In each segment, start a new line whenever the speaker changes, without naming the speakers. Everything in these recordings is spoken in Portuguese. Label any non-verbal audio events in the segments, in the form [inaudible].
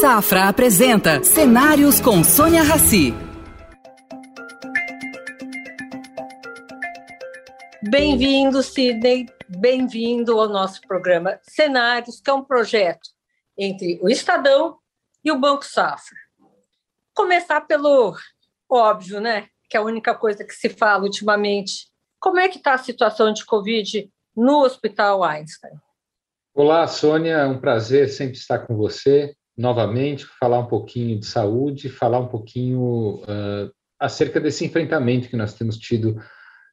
Safra apresenta Cenários com Sônia Rassi.
Bem-vindo, Sidney. Bem-vindo ao nosso programa Cenários, que é um projeto entre o Estadão e o Banco Safra. Começar pelo óbvio, né? Que é a única coisa que se fala ultimamente. Como é que está a situação de Covid no Hospital Einstein?
Olá, Sônia. É um prazer sempre estar com você novamente, falar um pouquinho de saúde, falar um pouquinho uh, acerca desse enfrentamento que nós temos tido,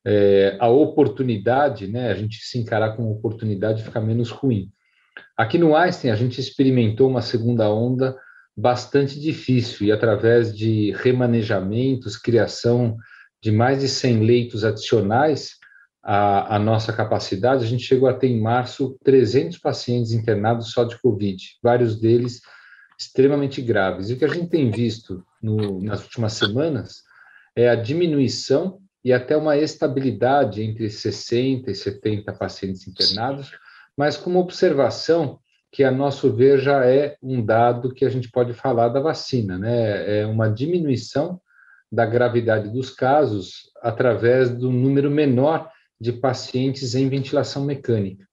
é, a oportunidade, né, a gente se encarar com oportunidade ficar menos ruim. Aqui no Einstein, a gente experimentou uma segunda onda bastante difícil e através de remanejamentos, criação de mais de 100 leitos adicionais à, à nossa capacidade, a gente chegou a ter em março 300 pacientes internados só de Covid, vários deles extremamente graves. E o que a gente tem visto no, nas últimas semanas é a diminuição e até uma estabilidade entre 60 e 70 pacientes internados, mas com uma observação que, a nosso ver, já é um dado que a gente pode falar da vacina, né? É uma diminuição da gravidade dos casos através do número menor de pacientes em ventilação mecânica.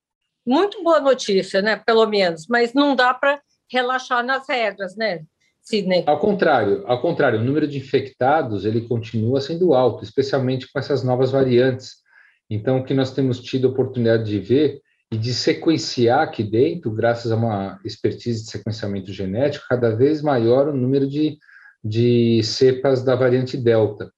Muito boa notícia, né? Pelo menos, mas não dá para relaxar nas regras, né? Sidney.
Ao contrário, ao contrário, o número de infectados ele continua sendo alto, especialmente com essas novas variantes. Então, o que nós temos tido a oportunidade de ver e de sequenciar aqui dentro, graças a uma expertise de sequenciamento genético, cada vez maior o número de, de cepas da variante Delta.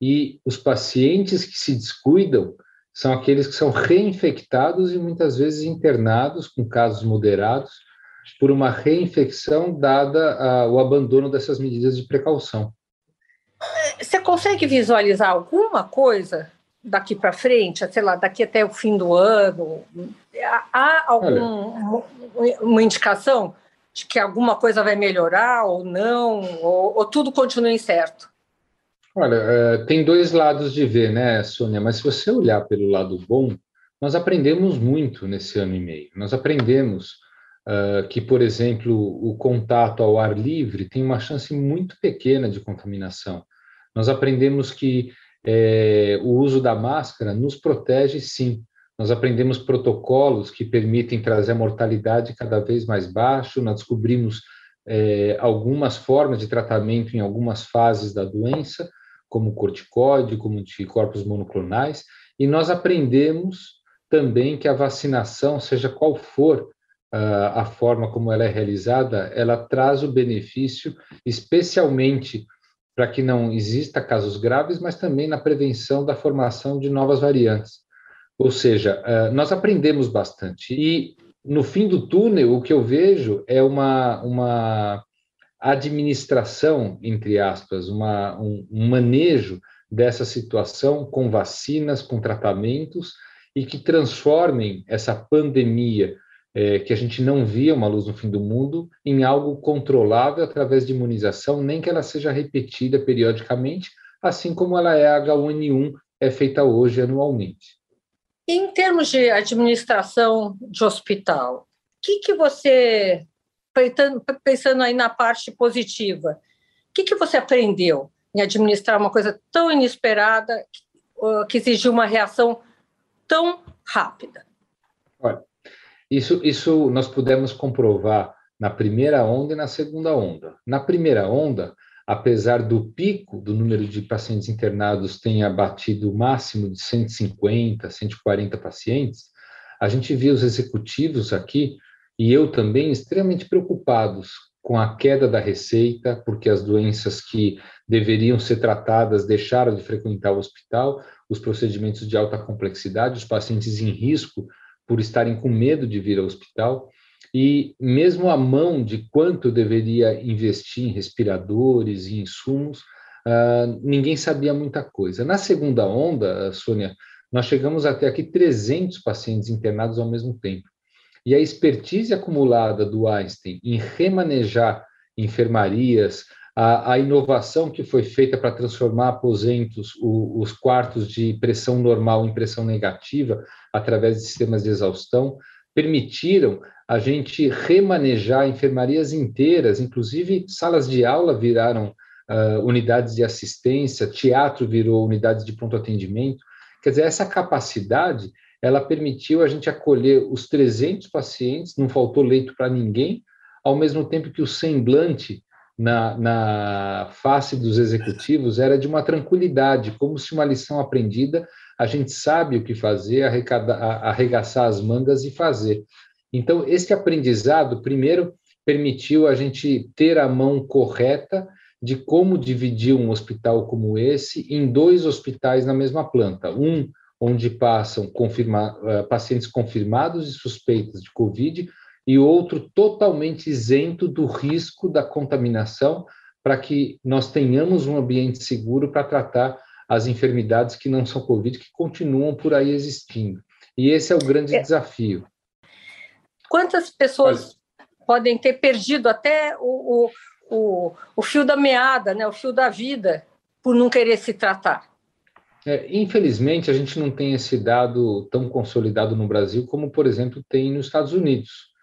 E os pacientes que se descuidam são aqueles que são reinfectados e muitas vezes internados com casos moderados por uma reinfecção dada a, o abandono dessas medidas de precaução.
Você consegue visualizar alguma coisa daqui para frente, sei lá, daqui até o fim do ano? Há alguma uma indicação de que alguma coisa vai melhorar ou não, ou, ou tudo continua incerto?
Olha, é, tem dois lados de ver, né, Sônia? Mas se você olhar pelo lado bom, nós aprendemos muito nesse ano e meio. Nós aprendemos uh, que, por exemplo, o contato ao ar livre tem uma chance muito pequena de contaminação. Nós aprendemos que é, o uso da máscara nos protege, sim. Nós aprendemos protocolos que permitem trazer a mortalidade cada vez mais baixo. Nós descobrimos é, algumas formas de tratamento em algumas fases da doença, como corticoide, como anticorpos monoclonais, e nós aprendemos também que a vacinação, seja qual for a forma como ela é realizada, ela traz o benefício, especialmente para que não exista casos graves, mas também na prevenção da formação de novas variantes. Ou seja, nós aprendemos bastante. E no fim do túnel, o que eu vejo é uma, uma administração, entre aspas, uma, um, um manejo dessa situação com vacinas, com tratamentos, e que transformem essa pandemia é, que a gente não via uma luz no fim do mundo em algo controlável através de imunização, nem que ela seja repetida periodicamente, assim como ela é a H1N1 é feita hoje anualmente.
Em termos de administração de hospital, o que, que você, pensando aí na parte positiva, o que, que você aprendeu em administrar uma coisa tão inesperada que exigiu uma reação tão rápida?
Olha, isso, isso nós pudemos comprovar na primeira onda e na segunda onda. Na primeira onda, apesar do pico do número de pacientes internados tenha batido o máximo de 150, 140 pacientes, a gente viu os executivos aqui e eu também extremamente preocupados com a queda da receita, porque as doenças que deveriam ser tratadas deixaram de frequentar o hospital, os procedimentos de alta complexidade, os pacientes em risco por estarem com medo de vir ao hospital, e mesmo a mão de quanto deveria investir em respiradores e insumos, uh, ninguém sabia muita coisa. Na segunda onda, Sônia, nós chegamos até aqui 300 pacientes internados ao mesmo tempo. E a expertise acumulada do Einstein em remanejar enfermarias, a, a inovação que foi feita para transformar aposentos, o, os quartos de pressão normal em pressão negativa, através de sistemas de exaustão, permitiram a gente remanejar enfermarias inteiras, inclusive salas de aula viraram uh, unidades de assistência, teatro virou unidades de pronto atendimento. Quer dizer, essa capacidade, ela permitiu a gente acolher os 300 pacientes, não faltou leito para ninguém, ao mesmo tempo que o semblante na, na face dos executivos era de uma tranquilidade, como se uma lição aprendida, a gente sabe o que fazer, arregaçar as mangas e fazer. Então, esse aprendizado, primeiro, permitiu a gente ter a mão correta de como dividir um hospital como esse em dois hospitais na mesma planta. Um onde passam confirma, eh, pacientes confirmados e suspeitos de Covid, e outro totalmente isento do risco da contaminação, para que nós tenhamos um ambiente seguro para tratar as enfermidades que não são Covid, que continuam por aí existindo. E esse é o grande é. desafio.
Quantas pessoas Olha, podem ter perdido até o, o, o, o, fio da meada, né, o fio da vida, por não querer se tratar?
É, infelizmente, a gente não tem esse dado tão consolidado no Brasil como, por exemplo, tem nos Estados Unidos.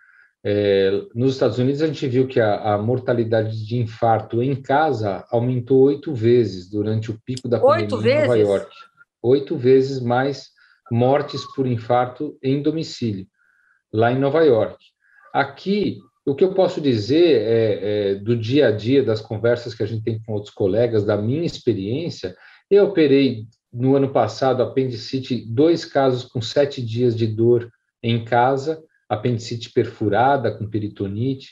É, nos Estados Unidos, a gente viu que a, a, mortalidade de infarto em casa aumentou oito vezes durante o pico da
oito
pandemia
vezes?
em Nova York. Oito vezes mais mortes por infarto em domicílio, lá em Nova York. Aqui, o que eu posso dizer é, é, do dia a dia, das conversas que a gente tem com outros colegas, da minha experiência, eu operei no ano passado apendicite, dois casos com sete dias de dor em casa, apendicite perfurada com peritonite.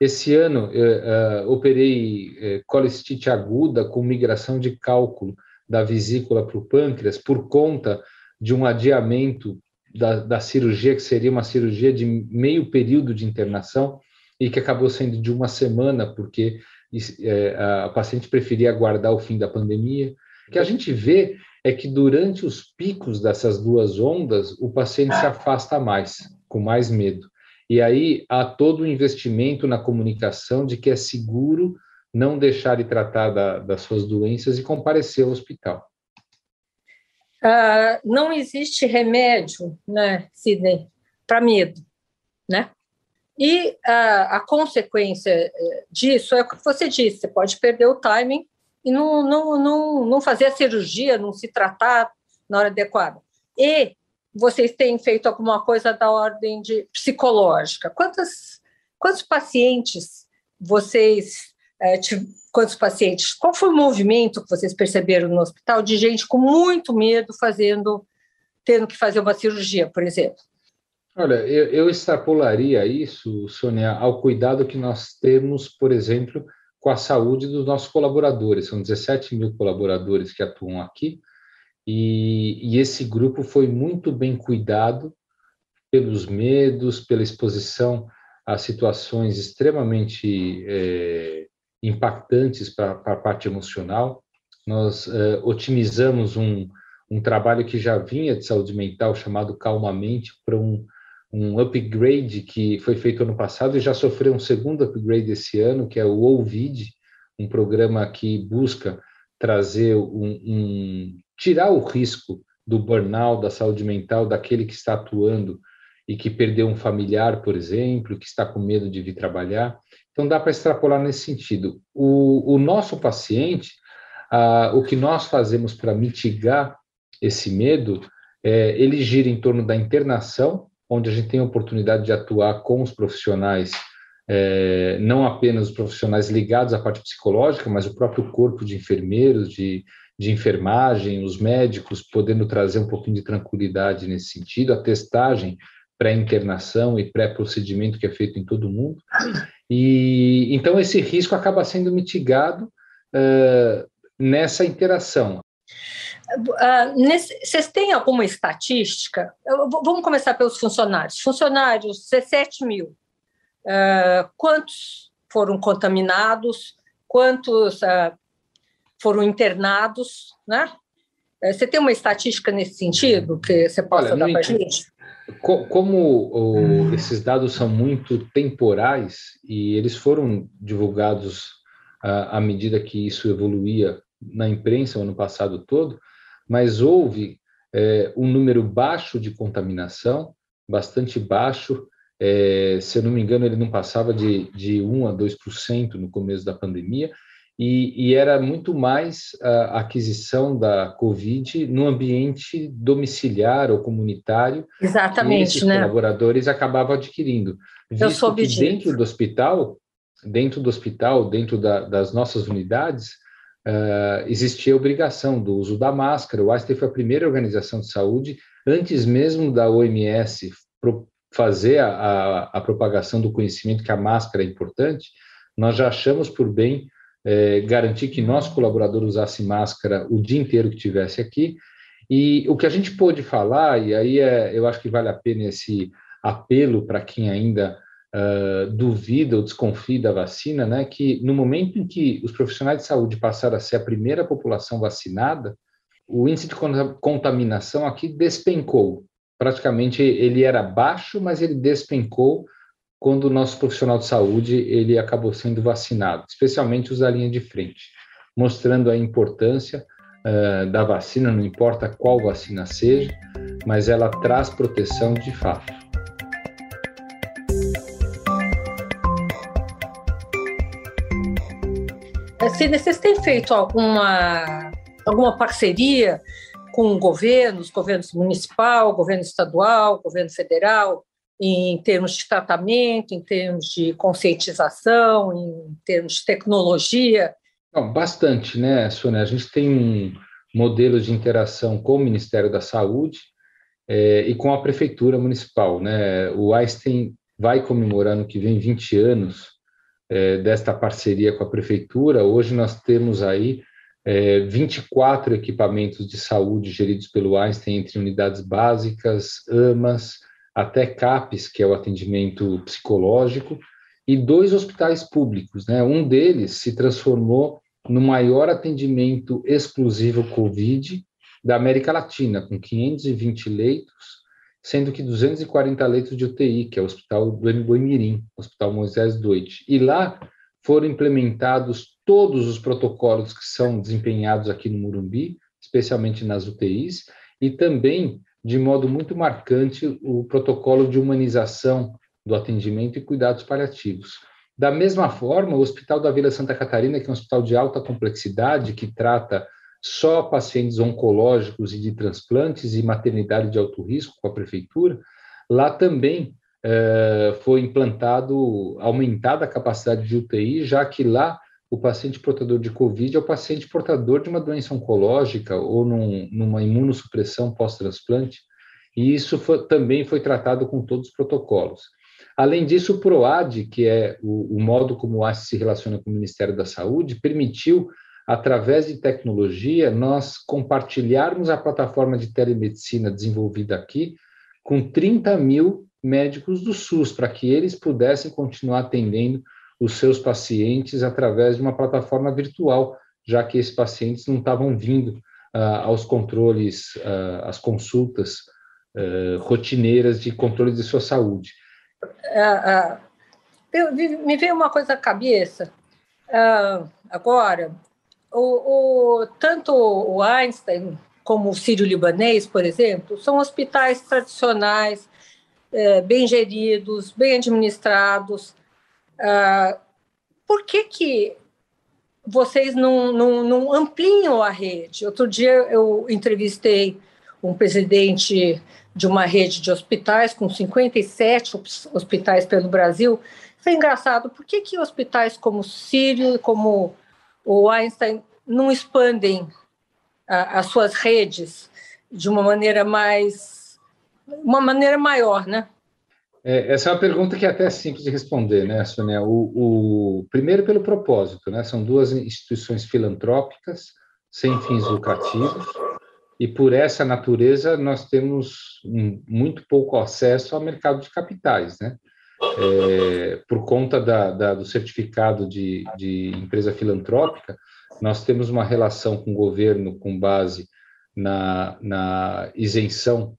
Esse ano, uh, uh, operei uh, colecistite aguda com migração de cálculo da vesícula para o pâncreas por conta de um adiamento da, da, cirurgia, que seria uma cirurgia de meio período de internação, e que acabou sendo de uma semana, porque a paciente preferia aguardar o fim da pandemia. O que a gente vê é que durante os picos dessas duas ondas, o paciente se afasta mais com mais medo. E aí há todo o investimento na comunicação de que é seguro não deixar de tratar da, das suas doenças e comparecer ao hospital.
Uh, não existe remédio, né, Sidney, para medo, né? E uh, a consequência eh, disso é o que você disse: você pode perder o timing e não, não, não, não fazer a cirurgia, não se tratar na hora adequada. E vocês têm feito alguma coisa da ordem de psicológica? Quantos, quantos pacientes vocês, é, quantos pacientes, qual foi o movimento que vocês perceberam no hospital de gente com muito medo fazendo, tendo que fazer uma cirurgia, por exemplo?
Olha, eu, eu extrapolaria isso, Sônia, ao cuidado que nós temos, por exemplo, com a saúde dos nossos colaboradores. São 17 mil colaboradores que atuam aqui, e, e esse grupo foi muito bem cuidado pelos medos, pela exposição a situações extremamente é, impactantes para a parte emocional. Nós é, otimizamos um, um trabalho que já vinha de saúde mental, chamado Calmamente, para um, um upgrade que foi feito ano passado e já sofreu um segundo upgrade esse ano, que é o OVID, um programa que busca trazer um, um tirar o risco do burnout, da saúde mental daquele que está atuando e que perdeu um familiar, por exemplo, que está com medo de vir trabalhar. Então, dá para extrapolar nesse sentido. O, o nosso paciente, ah, o que nós fazemos para mitigar esse medo, é, ele gira em torno da internação, onde a gente tem a oportunidade de atuar com os profissionais, é, não apenas os profissionais ligados à parte psicológica, mas o próprio corpo de enfermeiros, de de enfermagem, os médicos podendo trazer um pouquinho de tranquilidade nesse sentido, a testagem pré-internação e pré-procedimento que é feito em todo mundo. E então esse risco acaba sendo mitigado uh, nessa interação.
Nesse, vocês têm alguma estatística? Vamos começar pelos funcionários. Funcionários, 17 mil. Uh, quantos foram contaminados? Quantos uh, foram internados, né? É, você tem uma estatística nesse sentido que você possa Olha, dar para a gente?
Como o, esses dados são muito temporais e eles foram divulgados à, à medida que isso evoluía na imprensa o ano passado todo, mas houve é, um número baixo de contaminação, bastante baixo. É, se eu não me engano, ele não passava de, de 1 a 2% no começo da pandemia, e, e, era muito mais a aquisição da Covid no ambiente domiciliar ou comunitário.
Exatamente,
que esses
né?
colaboradores acabavam adquirindo. Visto eu soube que disso. dentro do hospital, dentro do hospital, dentro da, das nossas unidades, uh, existia a obrigação do uso da máscara. O Einstein foi a primeira organização de saúde, antes mesmo da OMS fazer a, a, a propagação do conhecimento que a máscara é importante, nós já achamos por bem é, garantir que nosso colaborador usasse máscara o dia inteiro que estivesse aqui. E o que a gente pôde falar, e aí é, eu acho que vale a pena esse apelo para quem ainda uh, duvida ou desconfia da vacina, né, que no momento em que os profissionais de saúde passaram a ser a primeira população vacinada, o índice de contaminação aqui despencou. Praticamente ele era baixo, mas ele despencou quando o nosso profissional de saúde ele acabou sendo vacinado, especialmente os da linha de frente, mostrando a importância uh, da vacina, não importa qual vacina seja, mas ela traz proteção de fato.
Assim, vocês têm feito alguma, alguma parceria com governos, governos municipal, governo estadual, governo federal, em termos de tratamento, em termos de conscientização, em termos de tecnologia?
Não, bastante, né, Sônia? A gente tem um modelo de interação com o Ministério da Saúde é, e com a Prefeitura Municipal. Né? O Einstein vai comemorar no que vem 20 anos é, desta parceria com a Prefeitura. Hoje nós temos aí é, 24 equipamentos de saúde geridos pelo Einstein entre unidades básicas, AMAs, até CAPES, que é o atendimento psicológico, e dois hospitais públicos. Né? Um deles se transformou no maior atendimento exclusivo Covid da América Latina, com 520 leitos, sendo que 240 leitos de UTI, que é o Hospital do Emboimirim, Hospital Moisés Doide. E lá foram implementados todos os protocolos que são desempenhados aqui no Murumbi, especialmente nas UTIs, e também de modo muito marcante o protocolo de humanização do atendimento e cuidados paliativos. Da mesma forma, o Hospital da Vila Santa Catarina, que é um hospital de alta complexidade, que trata só pacientes oncológicos e de transplantes e maternidade de alto risco com a prefeitura, lá também eh, foi implantado, aumentada a capacidade de UTI, já que lá o paciente portador de Covid é o paciente portador de uma doença oncológica ou num, numa imunossupressão pós-transplante, e isso foi, também foi tratado com todos os protocolos. Além disso, o PROAD, que é o, o modo como o AS se relaciona com o Ministério da Saúde, permitiu, através de tecnologia, nós compartilharmos a plataforma de telemedicina desenvolvida aqui com 30 mil médicos do SUS, para que eles pudessem continuar atendendo os seus pacientes através de uma plataforma virtual, já que esses pacientes não estavam vindo uh, aos controles, uh, às consultas uh, rotineiras de controle de sua saúde.
me veio uma coisa à cabeça agora. O, o, tanto o Einstein como o Sírio-Libanês, por exemplo, são hospitais tradicionais, é, bem geridos, bem administrados, Uh, por que, que vocês não, não, não ampliam a rede? Outro dia eu entrevistei um presidente de uma rede de hospitais com 57 hospitais pelo Brasil. Foi engraçado, por que, que hospitais como o Sírio, como o Einstein, não expandem as suas redes de uma maneira mais, uma maneira maior, né?
É, essa é uma pergunta que é até simples de responder, né, Sônia? O, o, primeiro, pelo propósito, né? São duas instituições filantrópicas, sem fins lucrativos, e por essa natureza nós temos um, muito pouco acesso ao mercado de capitais, né? É, por conta da, da, do certificado de, de empresa filantrópica, nós temos uma relação com o governo com base na, na isenção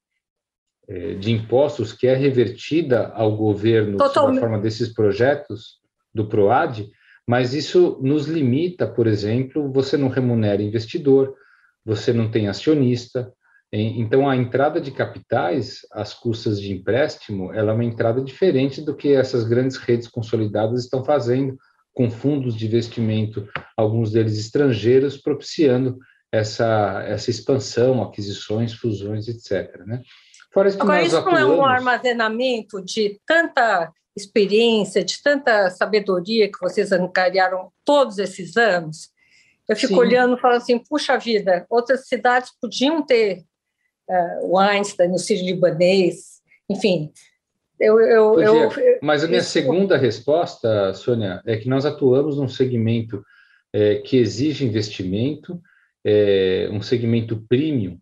de impostos que é revertida ao governo Totalmente. sob a forma desses projetos do PROAD, mas isso nos limita, por exemplo, você não remunera investidor, você não tem acionista, Então, a entrada de capitais, as custas de empréstimo, ela é uma entrada diferente do que essas grandes redes consolidadas estão fazendo, com fundos de investimento, alguns deles estrangeiros, propiciando essa, essa expansão, aquisições, fusões, etc. Né?
Fora isso, Agora, isso atuamos... não é um armazenamento de tanta experiência, de tanta sabedoria que vocês angariaram todos esses anos? Eu fico Sim. olhando e falo assim, puxa vida, outras cidades podiam ter uh, o Einstein, o Sírio-Libanês, enfim,
eu, eu, eu, Mas a minha isso... segunda resposta, Sônia, é que nós atuamos num segmento é, que exige investimento, é, um segmento premium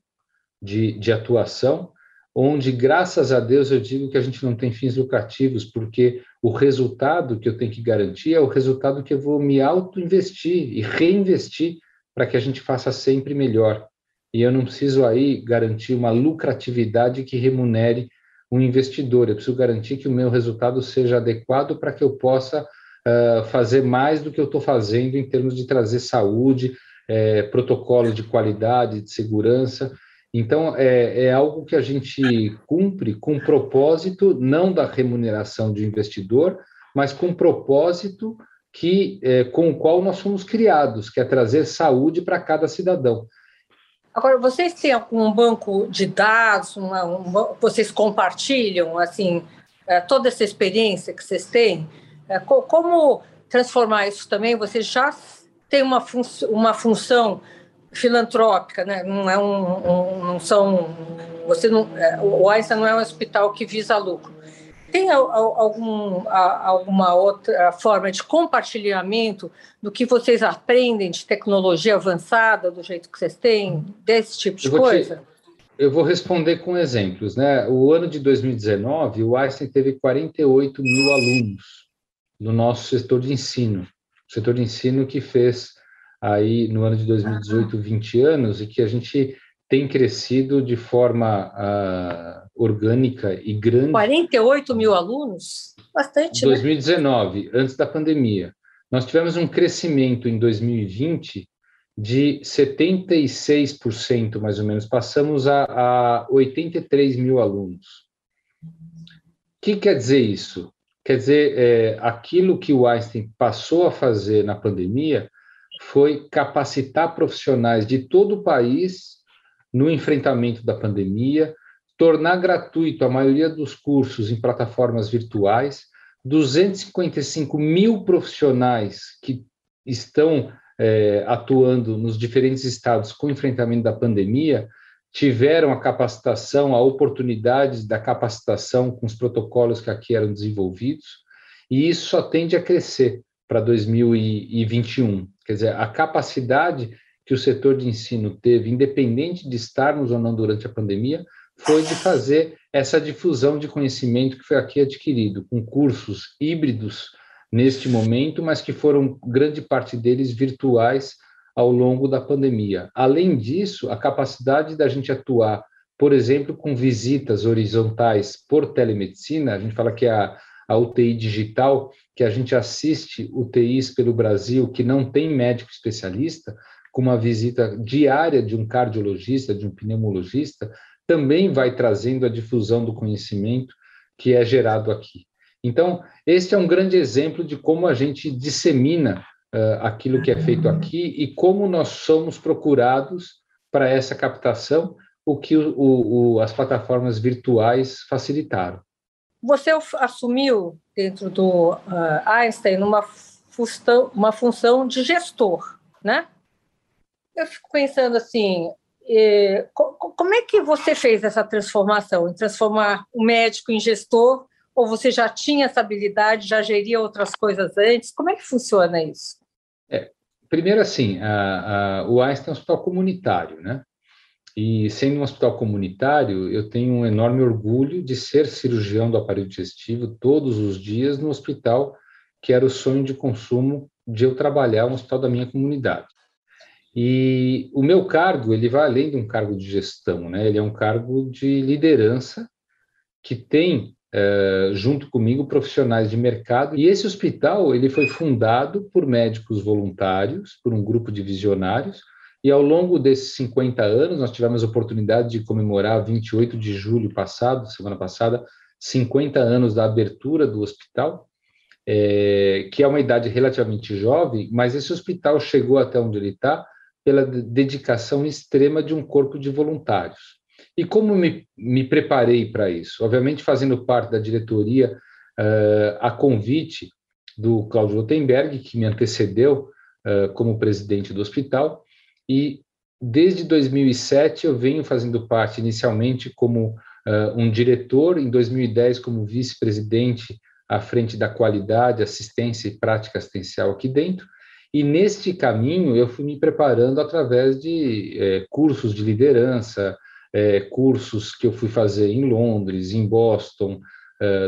de, de atuação, onde, graças a Deus, eu digo que a gente não tem fins lucrativos, porque o resultado que eu tenho que garantir é o resultado que eu vou me auto-investir e reinvestir para que a gente faça sempre melhor. E eu não preciso aí garantir uma lucratividade que remunere um investidor. Eu preciso garantir que o meu resultado seja adequado para que eu possa uh, fazer mais do que eu estou fazendo em termos de trazer saúde, é, protocolo de qualidade, de segurança. Então, é, é, algo que a gente cumpre com propósito, não da remuneração de investidor, mas com propósito que, é, com o qual nós fomos criados, que é trazer saúde para cada cidadão.
Agora, vocês têm algum banco de dados, uma, um, vocês compartilham assim é, toda essa experiência que vocês têm? É, como transformar isso também? Vocês já têm uma, fun uma função filantrópica, né? Não é um, um não são você não, é, o Einstein não é um hospital que visa lucro. Tem algum, alguma outra forma de compartilhamento do que vocês aprendem de tecnologia avançada, do jeito que vocês têm, desse tipo de coisa? Te,
eu vou responder com exemplos. Né? O ano de 2019, o Einstein teve 48 mil alunos no nosso setor de ensino. Setor de ensino que fez aí no ano de 2018 20 anos e que a gente tem crescido de forma uh, orgânica e grande.
48 mil alunos? Bastante,
2019, né? antes da pandemia. Nós tivemos um crescimento em 2020 de 76%, mais ou menos. Passamos a, a 83 mil alunos. O que quer dizer isso? Quer dizer, é, aquilo que o Einstein passou a fazer na pandemia foi capacitar profissionais de todo o país no enfrentamento da pandemia, tornar gratuito a maioria dos cursos em plataformas virtuais, 255 mil profissionais que estão é, atuando nos diferentes estados com o enfrentamento da pandemia tiveram a capacitação, a oportunidade da capacitação com os protocolos que aqui eram desenvolvidos, e isso só tende a crescer para 2021. Quer dizer, a capacidade que o setor de ensino teve, independente de estarmos ou não durante a pandemia, foi de fazer essa difusão de conhecimento que foi aqui adquirido, com cursos híbridos neste momento, mas que foram grande parte deles virtuais ao longo da pandemia. Além disso, a capacidade da gente atuar, por exemplo, com visitas horizontais por telemedicina, a gente fala que é a, a UTI digital, que a gente assiste UTIs pelo Brasil que não tem médico especialista, com uma visita diária de um cardiologista, de um pneumologista, também vai trazendo a difusão do conhecimento que é gerado aqui. Então, este é um grande exemplo de como a gente dissemina uh, aquilo que é feito aqui e como nós somos procurados para essa captação, o que o, o, as plataformas virtuais facilitaram.
Você assumiu dentro do uh, Einstein uma função, uma função de gestor, né? eu fico pensando assim, é, como é que você fez essa transformação, em transformar o médico em gestor, ou você já tinha essa habilidade, já geria outras coisas antes? Como é que funciona isso?
É, primeiro, assim, a, a, o Einstein é um hospital comunitário, né? E sendo um hospital comunitário, eu tenho um enorme orgulho de ser cirurgião do aparelho digestivo todos os dias no hospital que era o sonho de consumo de eu trabalhar no hospital da minha comunidade. E o meu cargo, ele vai além de um cargo de gestão, né? Ele é um cargo de liderança que tem é, junto comigo profissionais de mercado. E esse hospital, ele foi fundado por médicos voluntários, por um grupo de visionários, E ao longo desses 50 anos, nós tivemos a oportunidade de comemorar 28 de julho passado, semana passada, 50 anos da abertura do hospital, é, que é uma idade relativamente jovem, mas esse hospital chegou até onde ele está pela dedicação extrema de um corpo de voluntários. E como me, me preparei para isso? Obviamente, fazendo parte da diretoria uh, a convite do Cláudio Rotenberg, que me antecedeu uh, como presidente do hospital, e desde 2007 eu venho fazendo parte inicialmente como uh, um diretor, em 2010 como vice-presidente à frente da qualidade, assistência e prática assistencial aqui dentro, e neste caminho eu fui me preparando através de é, cursos de liderança, é, cursos que eu fui fazer em Londres, em Boston,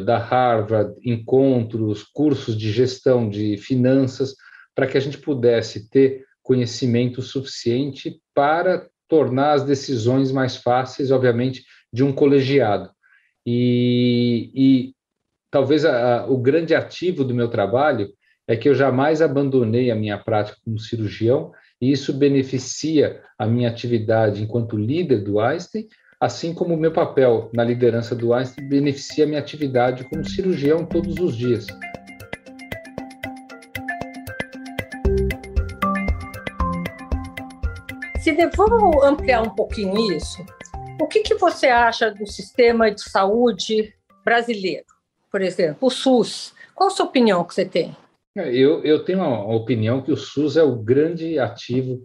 da Harvard, encontros, cursos de gestão de finanças, para que a gente pudesse ter conhecimento suficiente para tornar as decisões mais fáceis, obviamente, de um colegiado. E, e talvez a, a, o grande ativo do meu trabalho é que eu jamais abandonei a minha prática como cirurgião, e isso beneficia a minha atividade enquanto líder do Einstein, assim como o meu papel na liderança do Einstein beneficia a minha atividade como cirurgião todos os dias.
Sidney, vamos ampliar um pouquinho isso? O que, que você acha do sistema de saúde brasileiro, por exemplo, o SUS? Qual a sua opinião que você tem?
É, eu, eu tenho uma opinião que o SUS é o grande ativo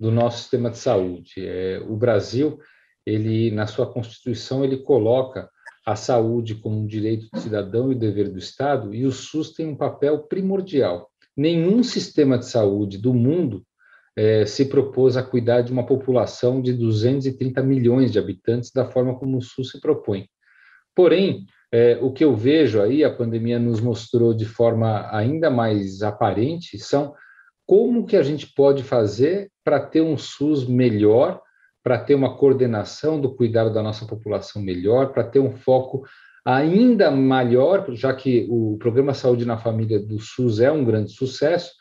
do nosso sistema de saúde. É, o Brasil, ele na sua Constituição, ele coloca a saúde como um direito do cidadão e dever do Estado, e o SUS tem um papel primordial. Nenhum sistema de saúde do mundo é, se propôs a cuidar de uma população de 230 milhões de habitantes da forma como o SUS se propõe. Porém, é, o que eu vejo aí, a pandemia nos mostrou de forma ainda mais aparente, são como que a gente pode fazer para ter um SUS melhor, para ter uma coordenação do cuidado da nossa população melhor, para ter um foco ainda maior, já que o programa Saúde na Família do SUS é um grande sucesso,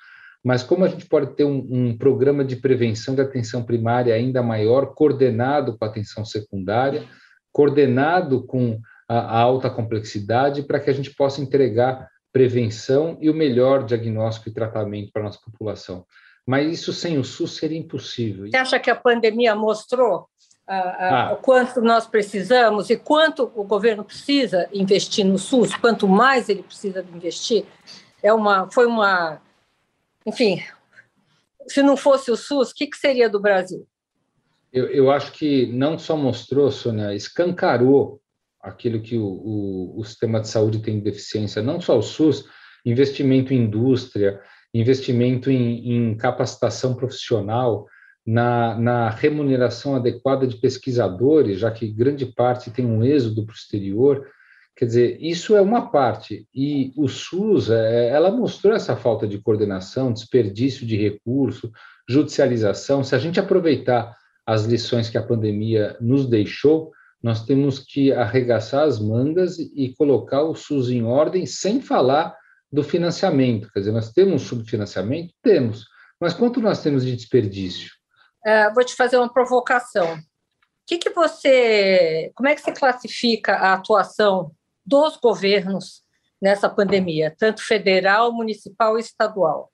mas como a gente pode ter um, um programa de prevenção de atenção primária ainda maior, coordenado com a atenção secundária, coordenado com a, a alta complexidade para que a gente possa entregar prevenção e o melhor diagnóstico e tratamento para a nossa população. Mas isso sem o SUS seria impossível.
Você acha que a pandemia mostrou ah. o quanto nós precisamos e quanto o governo precisa investir no SUS, quanto mais ele precisa investir? É uma, foi uma, enfim, se não fosse o SUS, o que, que seria do Brasil?
Eu, eu acho que não só mostrou, Sônia, escancarou aquilo que o, o, o sistema de saúde tem deficiência, não só o SUS, investimento em indústria, investimento em, em capacitação profissional, na, na, remuneração adequada de pesquisadores, já que grande parte tem um êxodo para o exterior. Quer dizer, isso é uma parte. E o SUS, é, ela mostrou essa falta de coordenação, desperdício de recurso, judicialização. Se a gente aproveitar as lições que a pandemia nos deixou, nós temos que arregaçar as mangas e colocar o SUS em ordem sem falar do financiamento. Quer dizer, nós temos subfinanciamento? Temos. Mas quanto nós temos de desperdício?
É, vou te fazer uma provocação. O que, que você. Como é que você classifica a atuação dos governos nessa pandemia, tanto federal, municipal e estadual?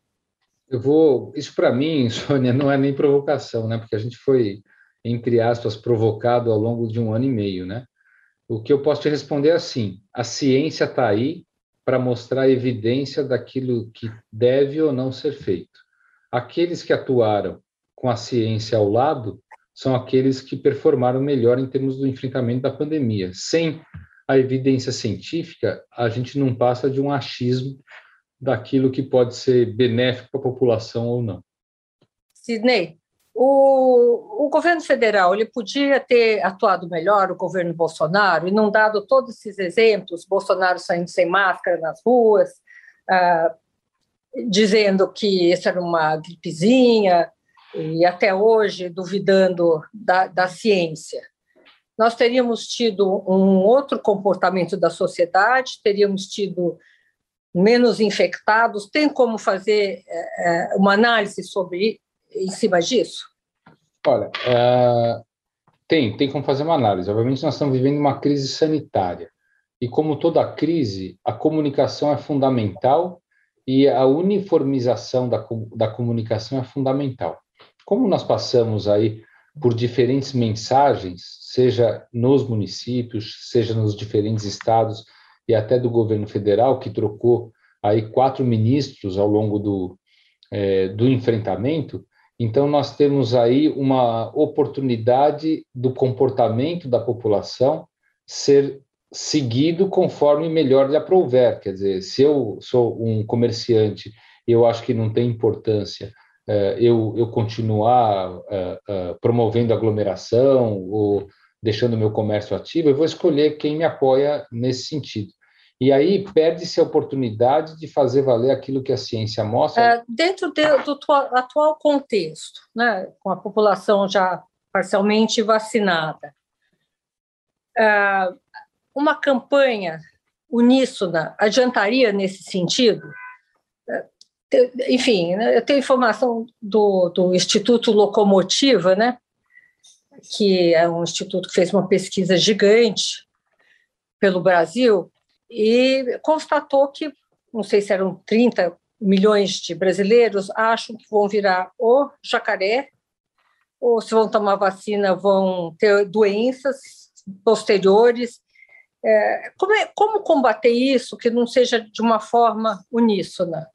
Eu vou. Isso para mim, [laughs] Sônia, não é nem provocação, né? Porque a gente foi entre aspas, provocado ao longo de um ano e meio, né? O que eu posso te responder é assim: a ciência está aí para mostrar evidência daquilo que deve ou não ser feito. Aqueles que atuaram com a ciência ao lado são aqueles que performaram melhor em termos do enfrentamento da pandemia. Sem a evidência científica, a gente não passa de um achismo daquilo que pode ser benéfico para a população ou não.
Sidney, o, o, governo federal ele podia ter atuado melhor, o governo Bolsonaro, e não dado todos esses exemplos, Bolsonaro saindo sem máscara nas ruas, ah, dizendo que isso era uma gripezinha, e até hoje duvidando da, da ciência. Nós teríamos tido um outro comportamento da sociedade, teríamos tido menos infectados. Tem como fazer é, uma análise sobre em cima disso?
Olha, uh, tem, tem como fazer uma análise. Obviamente, nós estamos vivendo uma crise sanitária. E como toda crise, a comunicação é fundamental e a uniformização da, da comunicação é fundamental. Como nós passamos aí por diferentes mensagens, seja nos municípios, seja nos diferentes estados e até do governo federal, que trocou aí quatro ministros ao longo do, é, do enfrentamento, então nós temos aí uma oportunidade do comportamento da população ser seguido conforme melhor lhe aprouver. Quer dizer, se eu sou um comerciante, eu acho que não tem importância eu, eu continuar uh, uh, promovendo aglomeração ou deixando meu comércio ativo, eu vou escolher quem me apoia nesse sentido. E aí perde-se a oportunidade de fazer valer aquilo que a ciência mostra.
dentro de, do atual contexto, né, com a população já parcialmente vacinada, uma campanha uníssona adiantaria nesse sentido? Enfim, né, eu tenho informação do, do Instituto Locomotiva, né, que é um instituto que fez uma pesquisa gigante pelo Brasil e constatou que, não sei se eram 30 milhões de brasileiros, acham que vão virar o jacaré, ou se vão tomar vacina vão ter doenças posteriores é, como, é, como combater isso que não seja de uma forma uníssona?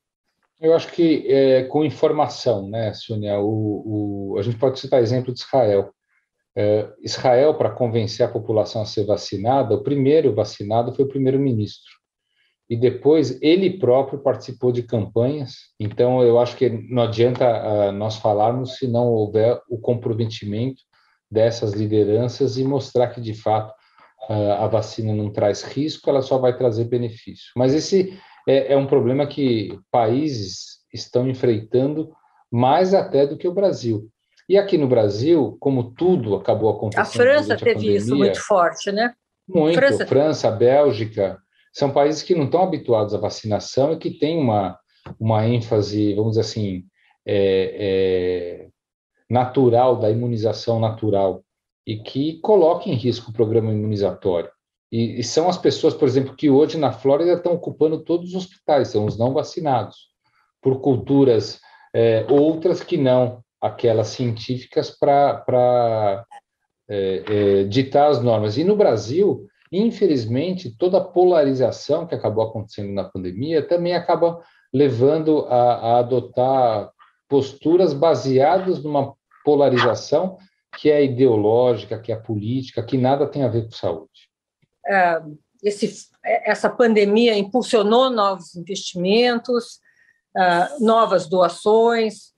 Eu acho que é, com informação, né, Sônia? O, o, a gente pode citar exemplo de Israel. É, Israel, para convencer a população a ser vacinada, o primeiro vacinado foi o primeiro-ministro. E depois ele próprio participou de campanhas. Então, eu acho que não adianta uh, nós falarmos se não houver o comprometimento dessas lideranças e mostrar que, de fato, a vacina não traz risco, ela só vai trazer benefício. Mas esse é, é um problema que países estão enfrentando mais até do que o Brasil. E aqui no Brasil, como tudo acabou acontecendo.
A França teve pandemia, isso muito forte, né?
Muito. França. França, Bélgica, são países que não estão habituados à vacinação e que têm uma, uma ênfase, vamos dizer assim, é, é, natural, da imunização natural e que coloca em risco o programa imunizatório. E, e, são as pessoas, por exemplo, que hoje na Flórida estão ocupando todos os hospitais, são os não vacinados, por culturas é, outras que não aquelas científicas para é, é, ditar as normas. E no Brasil, infelizmente, toda a polarização que acabou acontecendo na pandemia também acaba levando a, a adotar posturas baseadas numa polarização que é ideológica, que é política, que nada tem a ver com saúde.
É, esse, essa pandemia impulsionou novos investimentos, uh, novas doações.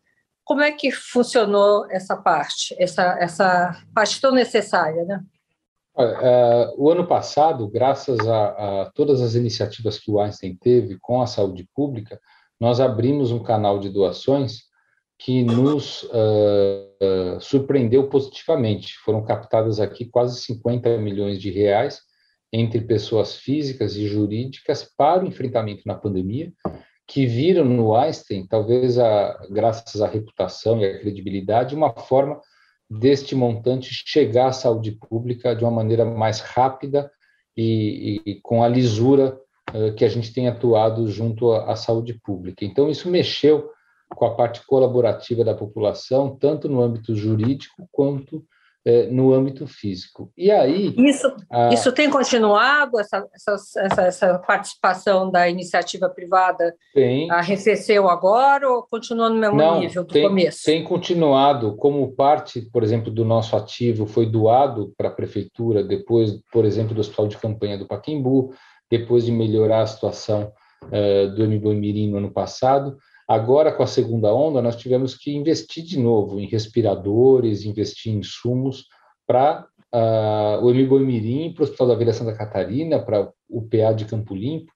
Como é que funcionou essa parte, essa, essa parte tão necessária, né?
Uh, o ano passado, graças a, a, todas as iniciativas que o Einstein teve com a saúde pública, nós abrimos um canal de doações que nos uh, uh, surpreendeu positivamente. Foram captadas aqui quase 50 milhões de reais entre pessoas físicas e jurídicas para o enfrentamento na pandemia, que viram no Einstein, talvez a, graças à reputação e à credibilidade, uma forma deste montante chegar à saúde pública de uma maneira mais rápida e, e com a lisura uh, que a gente tem atuado junto à, à saúde pública. Então, isso mexeu com a parte colaborativa da população, tanto no âmbito jurídico quanto no âmbito físico. E aí.
Isso, a... isso tem continuado, essa, essa, essa, participação da iniciativa privada tem. arrefeceu agora ou continua no mesmo
Não,
nível do
tem,
começo?
Tem continuado, como parte, por exemplo, do nosso ativo foi doado para a prefeitura, depois, por exemplo, do hospital de campanha do Paquimbu, depois de melhorar a situação uh, do MBOI no ano passado. Agora, com a segunda onda, nós tivemos que investir de novo em respiradores, investir em insumos para uh, o Emiboimirim, para o Hospital da Vila Santa Catarina, para o PA de Campo Limpo,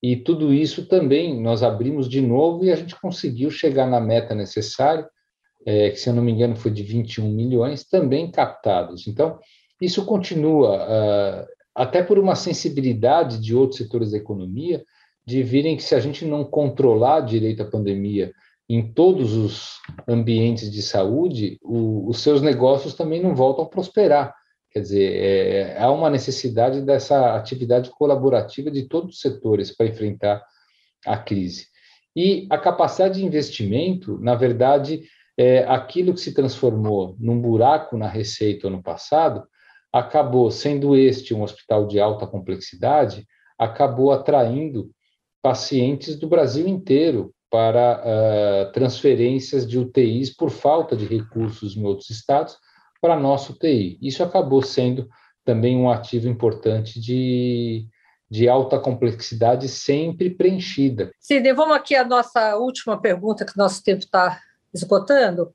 e tudo isso também nós abrimos de novo e a gente conseguiu chegar na meta necessária, é, que se eu não me engano foi de 21 milhões, também captados. Então, isso continua, uh, até por uma sensibilidade de outros setores da economia, de virem que se a gente não controlar direito a pandemia em todos os ambientes de saúde, o, os seus negócios também não voltam a prosperar. Quer dizer, é, há uma necessidade dessa atividade colaborativa de todos os setores para enfrentar a crise. E a capacidade de investimento, na verdade, é aquilo que se transformou num buraco na receita ano passado, acabou sendo este um hospital de alta complexidade, acabou atraindo pacientes do Brasil inteiro para uh, transferências de UTIs por falta de recursos em outros estados para a nossa UTI. Isso acabou sendo também um ativo importante de, de alta complexidade sempre preenchida.
Sidney, vamos aqui à nossa última pergunta, que nosso tempo está esgotando.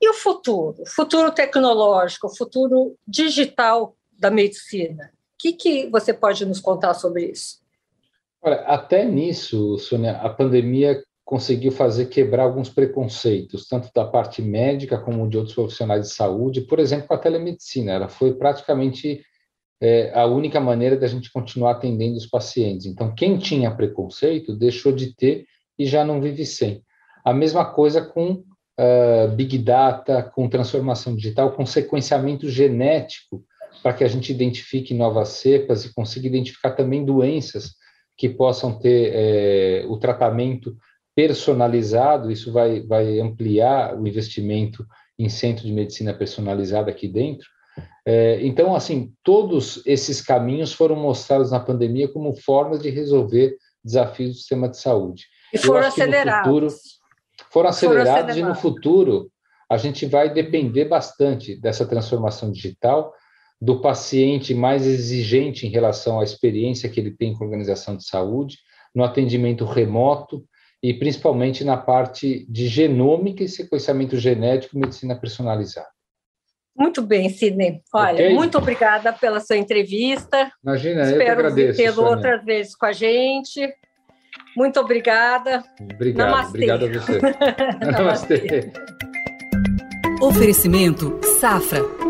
E o futuro? Futuro tecnológico, futuro digital da medicina? O que, que você pode nos contar sobre isso?
Olha, até nisso, Sônia, a pandemia conseguiu fazer quebrar alguns preconceitos, tanto da parte médica como de outros profissionais de saúde, por exemplo, a telemedicina. Ela foi praticamente é, a única maneira da gente continuar atendendo os pacientes. Então, quem tinha preconceito deixou de ter e já não vive sem. A mesma coisa com uh, Big Data, com transformação digital, com sequenciamento genético, para que a gente identifique novas cepas e consiga identificar também doenças que possam ter é, o tratamento personalizado, isso vai, vai ampliar o investimento em centro de medicina personalizada aqui dentro. É, então, assim, todos esses caminhos foram mostrados na pandemia como formas de resolver desafios do sistema de saúde.
E foram acelerados.
Futuro, foram acelerados foram e no futuro a gente vai depender bastante dessa transformação digital do paciente mais exigente em relação à experiência que ele tem com a organização de saúde, no atendimento remoto e principalmente na parte de genômica e sequenciamento genético e medicina personalizada.
Muito bem, Sidney. Olha, okay? muito obrigada pela sua entrevista.
Imagina, Espero eu que agradeço.
tê-lo outras vezes com a gente. Muito obrigada.
Obrigado, Namastê. obrigado a você. [laughs] Namastê.
Oferecimento Safra